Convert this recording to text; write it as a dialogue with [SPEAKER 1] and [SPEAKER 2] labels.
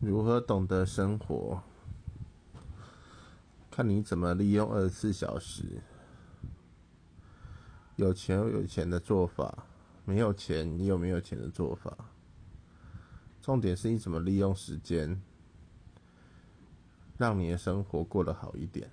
[SPEAKER 1] 如何懂得生活？看你怎么利用二十四小时。有钱有有钱的做法没有钱你有没有钱的做法。重点是你怎么利用时间让你的生活过得好一点。